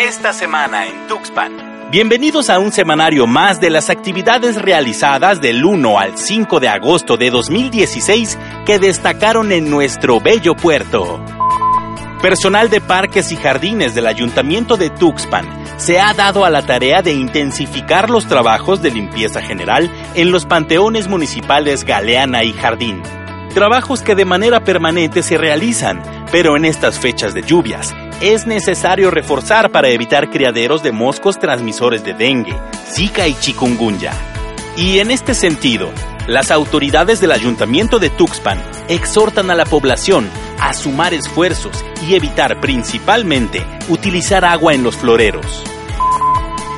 esta semana en Tuxpan. Bienvenidos a un semanario más de las actividades realizadas del 1 al 5 de agosto de 2016 que destacaron en nuestro bello puerto. Personal de parques y jardines del Ayuntamiento de Tuxpan se ha dado a la tarea de intensificar los trabajos de limpieza general en los panteones municipales Galeana y Jardín. Trabajos que de manera permanente se realizan, pero en estas fechas de lluvias es necesario reforzar para evitar criaderos de moscos transmisores de dengue, zika y chikungunya. Y en este sentido, las autoridades del Ayuntamiento de Tuxpan exhortan a la población a sumar esfuerzos y evitar principalmente utilizar agua en los floreros.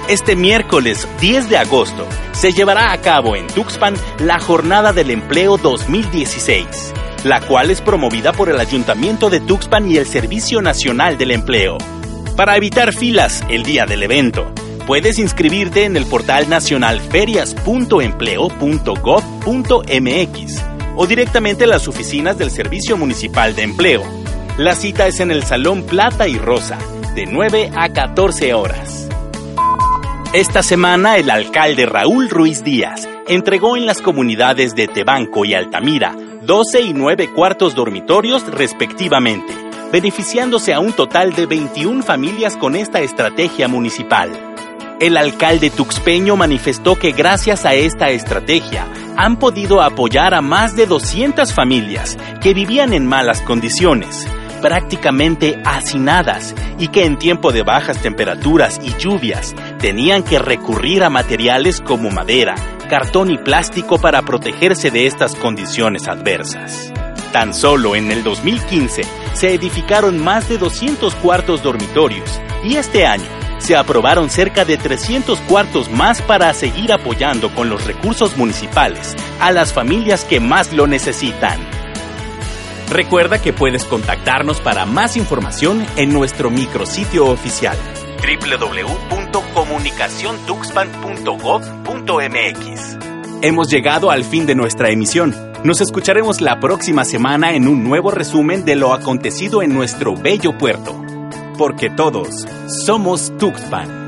Este miércoles 10 de agosto se llevará a cabo en Tuxpan la Jornada del Empleo 2016 la cual es promovida por el Ayuntamiento de Tuxpan y el Servicio Nacional del Empleo. Para evitar filas el día del evento, puedes inscribirte en el portal nacional ferias.empleo.gov.mx o directamente en las oficinas del Servicio Municipal de Empleo. La cita es en el Salón Plata y Rosa, de 9 a 14 horas. Esta semana el alcalde Raúl Ruiz Díaz entregó en las comunidades de Tebanco y Altamira 12 y 9 cuartos dormitorios respectivamente, beneficiándose a un total de 21 familias con esta estrategia municipal. El alcalde tuxpeño manifestó que gracias a esta estrategia han podido apoyar a más de 200 familias que vivían en malas condiciones, prácticamente hacinadas y que en tiempo de bajas temperaturas y lluvias tenían que recurrir a materiales como madera, cartón y plástico para protegerse de estas condiciones adversas. Tan solo en el 2015 se edificaron más de 200 cuartos dormitorios y este año se aprobaron cerca de 300 cuartos más para seguir apoyando con los recursos municipales a las familias que más lo necesitan. Recuerda que puedes contactarnos para más información en nuestro micrositio oficial www.comunicaciontuxpan.gov.mx. Hemos llegado al fin de nuestra emisión. Nos escucharemos la próxima semana en un nuevo resumen de lo acontecido en nuestro bello puerto. Porque todos somos Tuxpan.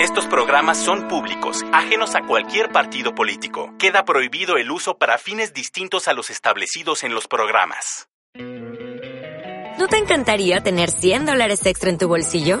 Estos programas son públicos, ajenos a cualquier partido político. Queda prohibido el uso para fines distintos a los establecidos en los programas. ¿No te encantaría tener 100 dólares extra en tu bolsillo?